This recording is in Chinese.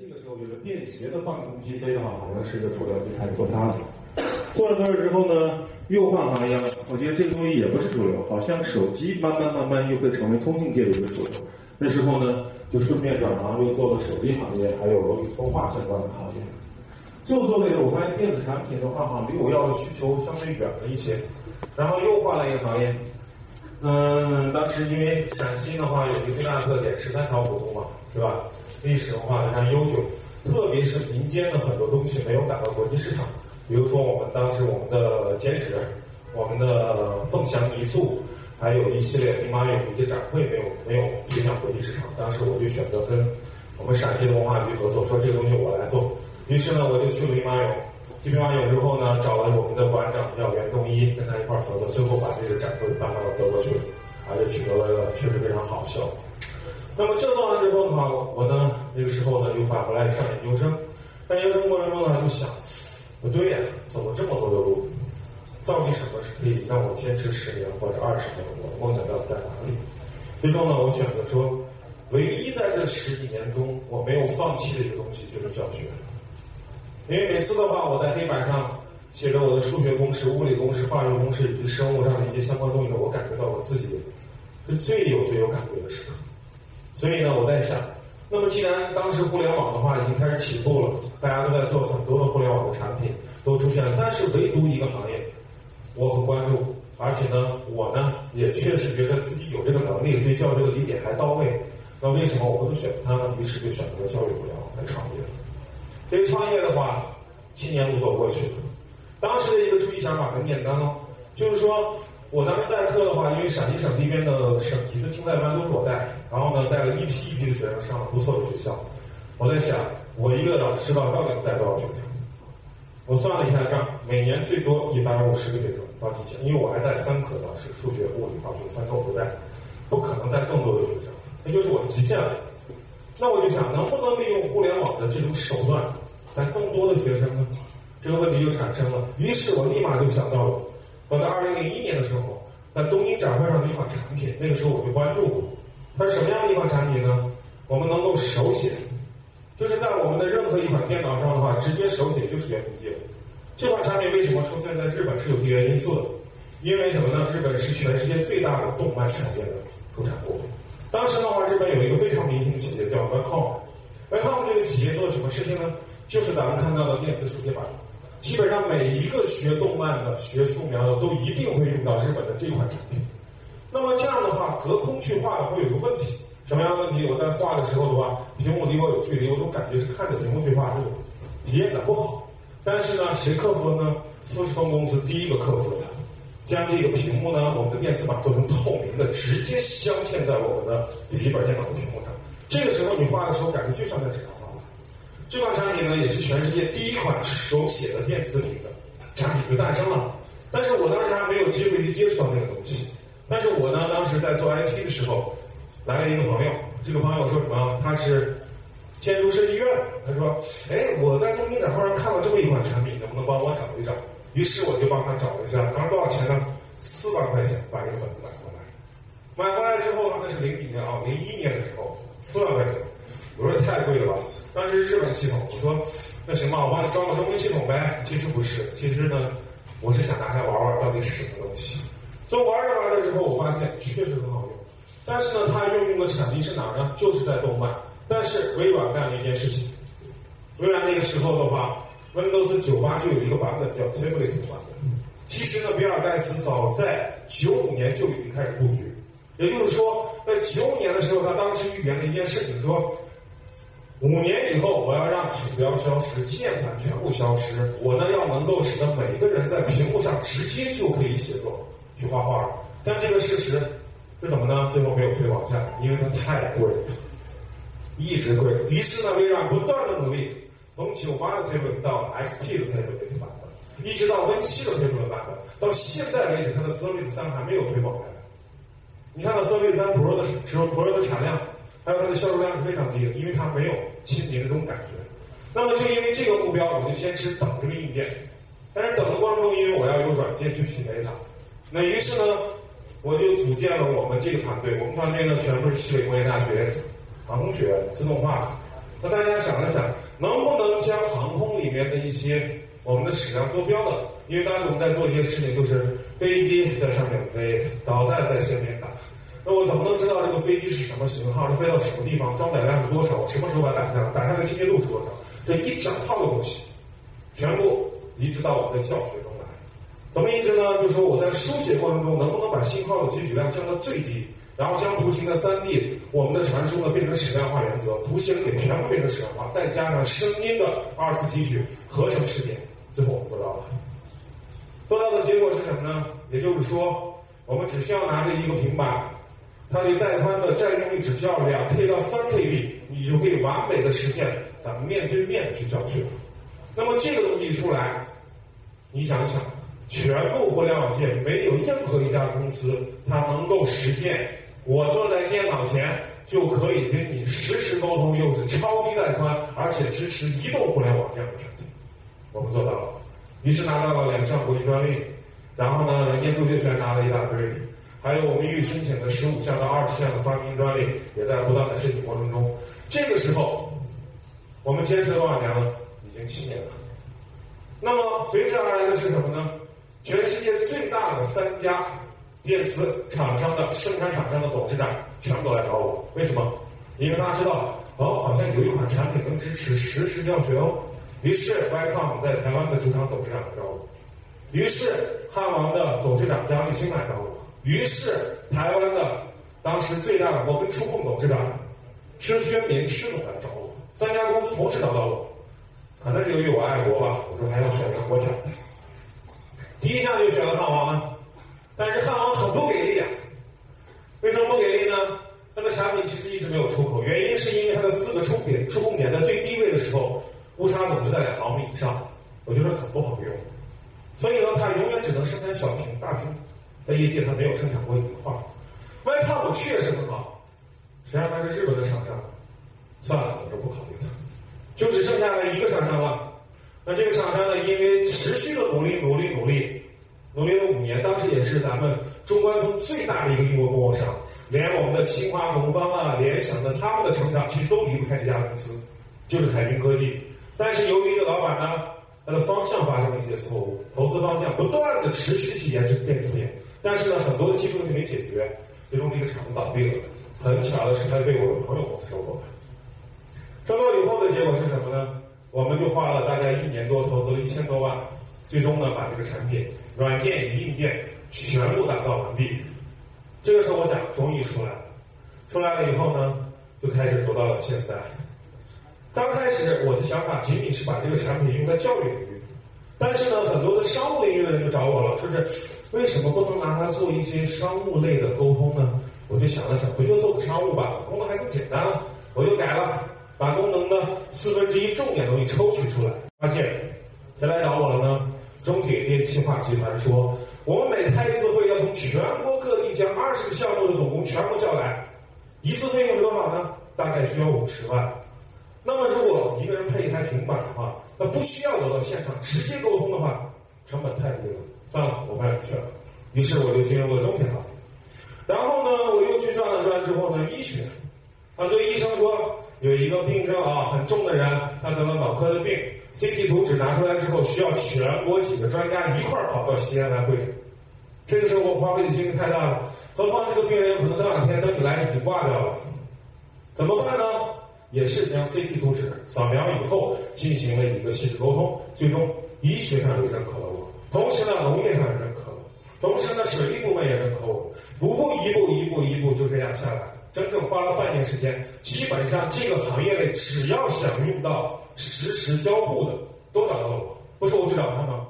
这个时候，有个便携的办公 PC 的话，好像是一个主流，就开始做它了。做了做着之后呢，又换行业了。我觉得这个东西也不是主流，好像手机慢慢慢慢又会成为通信界的一个主流。那时候呢，就顺便转行又做了手机行业，还有罗比斯通话相关的行业。就做这个，我发现电子产品的话，哈，离我要的需求相对远了一些。然后又换了一个行业。嗯，当时因为陕西的话有一个最大的特点，十三条古都嘛，是吧？历史文化非常悠久，特别是民间的很多东西没有打到国际市场，比如说我们当时我们的剪纸，我们的凤翔泥塑，还有一系列兵马俑一些展会没有没有推向国际市场。当时我就选择跟我们陕西的文化局合作，说这个东西我来做。于是呢，我就去了兵马俑，去兵马俑之后呢，找了我们的馆长叫袁仲一，跟他一块儿合作，最后把这个展会搬到了德国去了，而且取得了确实非常好的效果。那么这做完之后的话，我呢那个时候呢又返回来上研究生，上研究生过程中呢就想，不对呀，走了这么多的路，到底什么是可以让我坚持十年或者二十年？我的梦想到底在哪里？最终呢，我选择说，唯一在这十几年中我没有放弃的一个东西就是教学，因为每次的话，我在黑板上写着我的数学公式、物理公式、化学公式以及生物上的一些相关东西，我感觉到我自己是最有最有感觉的时刻。所以呢，我在想，那么既然当时互联网的话已经开始起步了，大家都在做很多的互联网的产品都出现了，但是唯独一个行业，我很关注，而且呢，我呢也确实觉得自己有这个能力，对教育这个理解还到位。那为什么我不选择它呢？于是就选择了教育互联网来创业。这个创业的话，七年路走过去。当时的一个初期想法很简单哦，就是说。我当时代课的话，因为陕西省这边的省级的竞赛班都是我带，然后呢带了一批一批的学生上了不错的学校。我在想，我一个老师吧，到底能带多少学生？我算了一下账，每年最多一百五十个学生到几千，因为我还带三科老师，数学、物理、化学三科我都带，不可能带更多的学生，那就是我的极限了。那我就想，能不能利用互联网的这种手段，带更多的学生呢？这个问题就产生了。于是我立马就想到了。我在二零零一年的时候，在东京展会上的一款产品，那个时候我就关注过。它是什么样的一款产品呢？我们能够手写，就是在我们的任何一款电脑上的话，直接手写就是原文件。这款产品为什么出现在日本是有地缘因素的？因为什么呢？日本是全世界最大的动漫产业的出产国。当时的话，日本有一个非常明星的企业叫 Wacom。Wacom 这个企业做什么事情呢？就是咱们看到的电子手写板。基本上每一个学动漫的、学素描的，都一定会用到日本的这款产品。那么这样的话，隔空去画会有一个问题，什么样的问题？我在画的时候的话，屏幕离我有距离，我总感觉是看着屏幕去画，这种体验感不好。但是呢，谁克服了呢？富士通公司第一个克服了它，将这个屏幕呢，我们的电磁板做成透明的，直接镶嵌在我们的笔记本电脑的屏幕上。这个时候你画的时候，感觉就像在纸上。这款产品呢，也是全世界第一款手写的电子笔的产品就诞生了。但是我当时还没有机会去接触到那个东西。但是我呢，当时在做 IT 的时候，来了一个朋友。这个朋友说什么？他是建筑设计院的。他说：“哎，我在东京展会上看到这么一款产品，能不能帮我找一找？”于是我就帮他找了一下。当时多少钱呢？四万块钱把这个本子买回来。买回来之后，那是零几年啊，零一年的时候，四万块钱。我说太贵了吧。当时日本系统，我说那行吧，我帮你装个中文系统呗。其实不是，其实呢，我是想拿它玩玩，到底是什么东西。做玩着玩着之后，我发现确实很好用。但是呢，它应用的产地是哪呢？就是在动漫。但是微软干了一件事情，微软那个时候的话，Windows 九八就有一个版本叫 Tablet 版本。其实呢，比尔盖茨早在九五年就已经开始布局，也就是说，在九五年的时候，他当时预言了一件事情，说。五年以后，我要让鼠标消失，键盘全部消失。我呢，要能够使得每个人在屏幕上直接就可以写作、去画画。但这个事实是怎么呢？最后没有推广下，因为它太贵了，一直贵。于是呢，微软不断的努力，从九八的推本到 XP 的推本版本，一直到 Win 七的推本版本，到现在为止，它的 Surface 三还没有推广开。你看到 Surface 三 Pro 的只有，Pro 的产量。还有它的销售量是非常低的，因为它没有亲民的这种感觉。那么就因为这个目标，我就坚持等这个硬件。但是等的过程中，因为我要有软件去匹配它，那于是呢，我就组建了我们这个团队。我们团队呢，全部是西北工业大学航空学院自动化那大家想了想，能不能将航空里面的一些我们的矢量坐标的，因为当时我们在做一些事情，就是飞机在上面飞，导弹在下面打。那我怎么能知道这个飞机是什么型号，是飞到什么地方，装载量是多少，什么时候把它打下来，打下来的清洁度是多少？这一整套的东西，全部移植到我们的教学中来。怎么移植呢？就是说我在书写过程中，能不能把信号的提取量降到最低？然后将图形的三 D，我们的传输呢变成矢量化原则，图形给全部变成矢量化，再加上声音的二次提取，合成试点，最后我们做到了。做到的结果是什么呢？也就是说，我们只需要拿着一个平板，它的带宽的占用率只需要两 K 到三 KB，你就可以完美的实现咱们面对面去教学。那么这个东西一出来，你想想，全部互联网界没有任何一家公司它能够实现。我坐在电脑前就可以跟你实时沟通，又是超低带宽，而且支持移动互联网这样的产品，我们做到了。于是拿到了两项国际专利，然后呢，人家助学权拿了一大堆，还有我们预申请的十五项到二十项的发明专利，也在不断的申请过程中。这个时候，我们坚持了多少年了？已经七年了。那么随之而来的是什么呢？全世界最大的三家。电磁厂商的生产厂商的董事长全部都来找我，为什么？因为大家知道，哦，好像有一款产品能支持实时教学哦。于是，Ycom 在台湾的主场董事长来找我，于是汉王的董事长张立新来找我，于是台湾的当时最大的我跟触控董事长施宣明施总来找我，三家公司同时找到我，可能是由于我爱国吧，我说还要选个国产，第一项就选了汉王啊。但是汉王很不给力啊！为什么不给力呢？它的产品其实一直没有出口，原因是因为它的四个触点触控点在最低位的时候误差总是在两毫米以上，我觉得很不好用。所以呢，它永远只能生产小屏、大屏，在业界它没有生产过一块。外套确实很好，实际上它是日本的厂商，算了，我说不考虑它，就只剩下了一个厂商了。那这个厂商呢，因为持续的努力、努力、努力。努力了五年，当时也是咱们中关村最大的一个英国供货商，连我们的清华、东方啊、联想的他们的成长，其实都离不开这家公司，就是海军科技。但是由于这个老板呢，他的方向发生了一些错误，投资方向不断的持续去研制电子业，但是呢，很多的技术问题没解决，最终这个厂子倒闭了。很巧的是，他被我的朋友公司收购了。收购以后的结果是什么呢？我们就花了大概一年多，投资了一千多万。最终呢，把这个产品软件与硬件全部打造完毕。这个时候，我想终于出来了。出来了以后呢，就开始走到了现在。刚开始我的想法仅仅是把这个产品用在教育领域，但是呢，很多的商务领域的人就找我了，说是为什么不能拿它做一些商务类的沟通呢？我就想了想，不就做个商务吧，功能还更简单了。我就改了，把功能的四分之一重点东西抽取出来，发现谁来找我了呢？中铁电气化集团说：“我们每开一次会，要从全国各地将二十个项目的总工全部叫来，一次费用是多少呢？大概需要五十万。那么如果一个人配一台平板的话，那不需要走到现场直接沟通的话，成本太低了。算了，我卖不去了。于是我就进入了中庭了。然后呢，我又去转了转之后呢，医学，啊，对医生说有一个病症啊很重的人，他得了脑科的病。” CT 图纸拿出来之后，需要全国几个专家一块儿跑到西安来会诊。这个时候我花费的精力太大了，何况这个病人有可能这两天等你来已经挂掉了，怎么办呢？也是将 CT 图纸扫描以后进行了一个细致沟通，最终医学上也认可了我，同时呢，农业上也认可了，同时呢，水利部门也认可我，步步一步一步一步就这样下来。整整花了半年时间，基本上这个行业内只要想用到实时交互的，都找到了我。不是我去找他吗？